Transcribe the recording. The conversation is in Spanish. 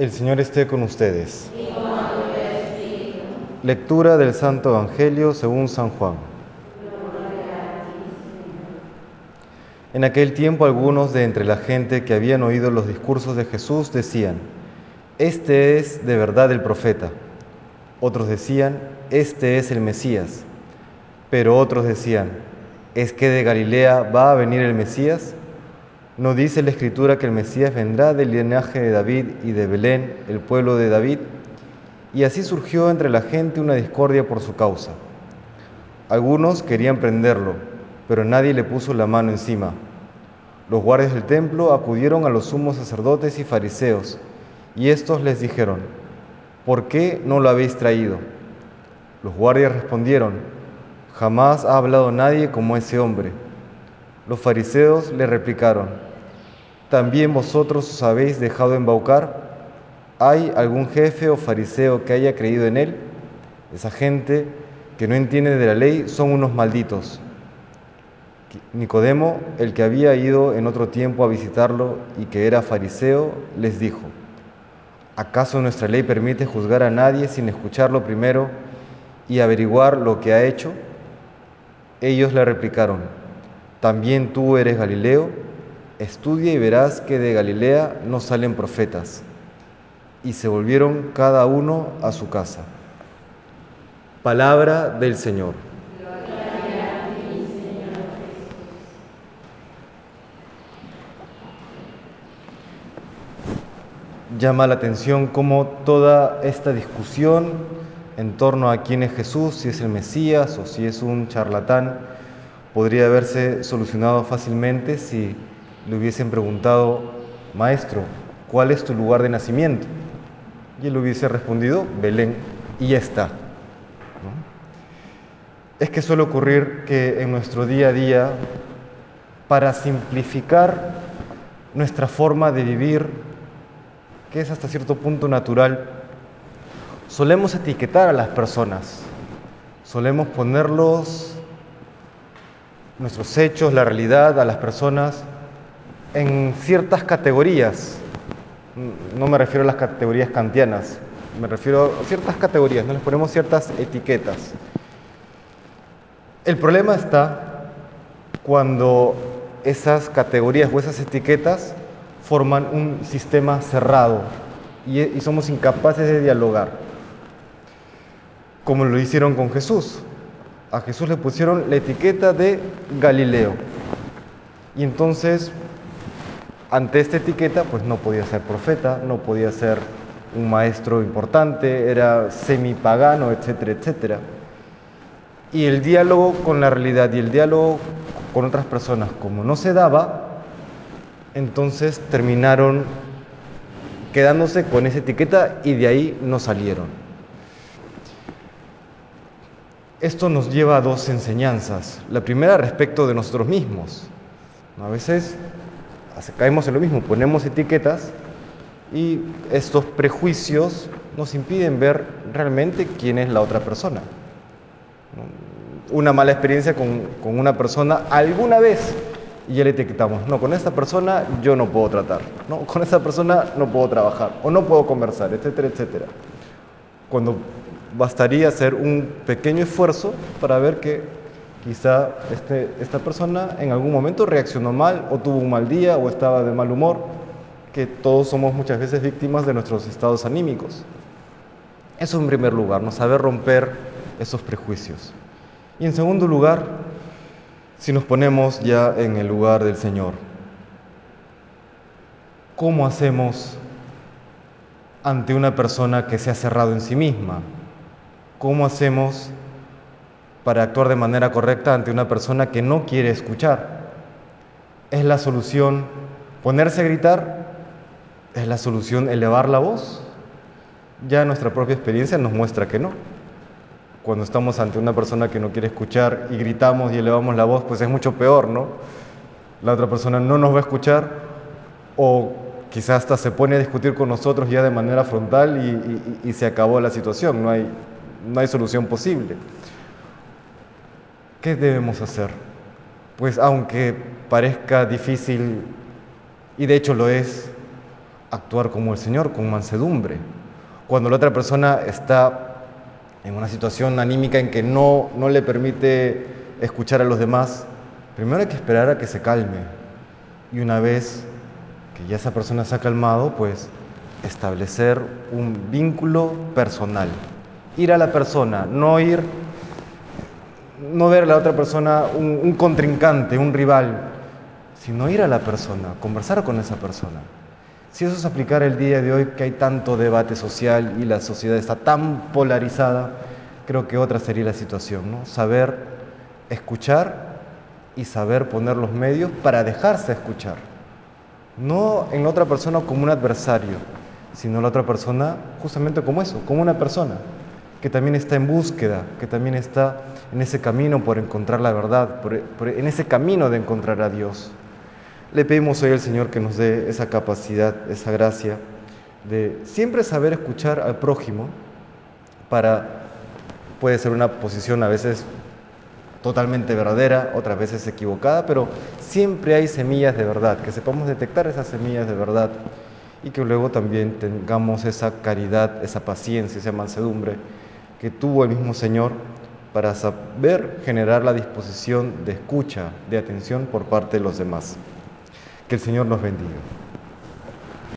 El Señor esté con ustedes. Lectura del Santo Evangelio según San Juan. En aquel tiempo algunos de entre la gente que habían oído los discursos de Jesús decían, Este es de verdad el profeta. Otros decían, Este es el Mesías. Pero otros decían, ¿es que de Galilea va a venir el Mesías? ¿No dice la Escritura que el Mesías vendrá del linaje de David y de Belén, el pueblo de David? Y así surgió entre la gente una discordia por su causa. Algunos querían prenderlo, pero nadie le puso la mano encima. Los guardias del templo acudieron a los sumos sacerdotes y fariseos, y estos les dijeron, ¿por qué no lo habéis traído? Los guardias respondieron, jamás ha hablado nadie como ese hombre. Los fariseos le replicaron, ¿También vosotros os habéis dejado embaucar? ¿Hay algún jefe o fariseo que haya creído en él? Esa gente que no entiende de la ley son unos malditos. Nicodemo, el que había ido en otro tiempo a visitarlo y que era fariseo, les dijo, ¿acaso nuestra ley permite juzgar a nadie sin escucharlo primero y averiguar lo que ha hecho? Ellos le replicaron, ¿también tú eres Galileo? Estudia y verás que de Galilea no salen profetas. Y se volvieron cada uno a su casa. Palabra del Señor. Llama la atención cómo toda esta discusión en torno a quién es Jesús, si es el Mesías o si es un charlatán, podría haberse solucionado fácilmente si le hubiesen preguntado, maestro, ¿cuál es tu lugar de nacimiento? Y él hubiese respondido, Belén, y ya está. Es que suele ocurrir que en nuestro día a día, para simplificar nuestra forma de vivir, que es hasta cierto punto natural, solemos etiquetar a las personas, solemos ponerlos, nuestros hechos, la realidad, a las personas en ciertas categorías. No me refiero a las categorías kantianas, me refiero a ciertas categorías, no les ponemos ciertas etiquetas. El problema está cuando esas categorías o esas etiquetas forman un sistema cerrado y, y somos incapaces de dialogar, como lo hicieron con Jesús. A Jesús le pusieron la etiqueta de Galileo. Y entonces ante esta etiqueta, pues no podía ser profeta, no podía ser un maestro importante, era semipagano, etcétera, etcétera. Y el diálogo con la realidad y el diálogo con otras personas, como no se daba, entonces terminaron quedándose con esa etiqueta y de ahí no salieron. Esto nos lleva a dos enseñanzas. La primera respecto de nosotros mismos. A veces caemos en lo mismo, ponemos etiquetas y estos prejuicios nos impiden ver realmente quién es la otra persona. Una mala experiencia con, con una persona alguna vez y ya le etiquetamos, no, con esta persona yo no puedo tratar, no, con esta persona no puedo trabajar o no puedo conversar, etcétera, etcétera. Cuando bastaría hacer un pequeño esfuerzo para ver que Quizá este, esta persona en algún momento reaccionó mal o tuvo un mal día o estaba de mal humor, que todos somos muchas veces víctimas de nuestros estados anímicos. Eso en primer lugar, no saber romper esos prejuicios. Y en segundo lugar, si nos ponemos ya en el lugar del Señor, ¿cómo hacemos ante una persona que se ha cerrado en sí misma? ¿Cómo hacemos para actuar de manera correcta ante una persona que no quiere escuchar. ¿Es la solución ponerse a gritar? ¿Es la solución elevar la voz? Ya nuestra propia experiencia nos muestra que no. Cuando estamos ante una persona que no quiere escuchar y gritamos y elevamos la voz, pues es mucho peor, ¿no? La otra persona no nos va a escuchar o quizás hasta se pone a discutir con nosotros ya de manera frontal y, se acabó la situación, no hay, no hay solución posible. ¿Qué debemos hacer? Pues aunque parezca difícil, y de hecho lo es, actuar como el Señor, con mansedumbre. Cuando la otra persona está en una situación anímica en que no, no le permite escuchar a los demás, primero hay que esperar a que se calme. Y una vez que ya esa persona se ha calmado, pues establecer un vínculo personal. Ir a la persona, no ir, no ver a la otra persona un, contrincante, un rival, sino ir a la persona, conversar con esa persona. Si eso es aplicar el día de hoy, que hay tanto debate social y la sociedad está tan polarizada, creo que otra sería la situación, ¿no? Saber escuchar y saber poner los medios para dejarse escuchar. No en la otra persona como un adversario, sino la otra persona justamente como eso, como una persona que también está en búsqueda, que también está en ese camino por encontrar la verdad, por, en ese camino de encontrar a Dios. Le pedimos hoy al Señor que nos dé esa capacidad, esa gracia de siempre saber escuchar al prójimo para, puede ser una posición a veces totalmente verdadera, otras veces equivocada, pero siempre hay semillas de verdad, que sepamos detectar esas semillas de verdad y que luego también tengamos esa caridad, esa paciencia, esa mansedumbre que tuvo el mismo Señor para saber generar la disposición de escucha, de atención por parte de los demás. Que el Señor nos bendiga.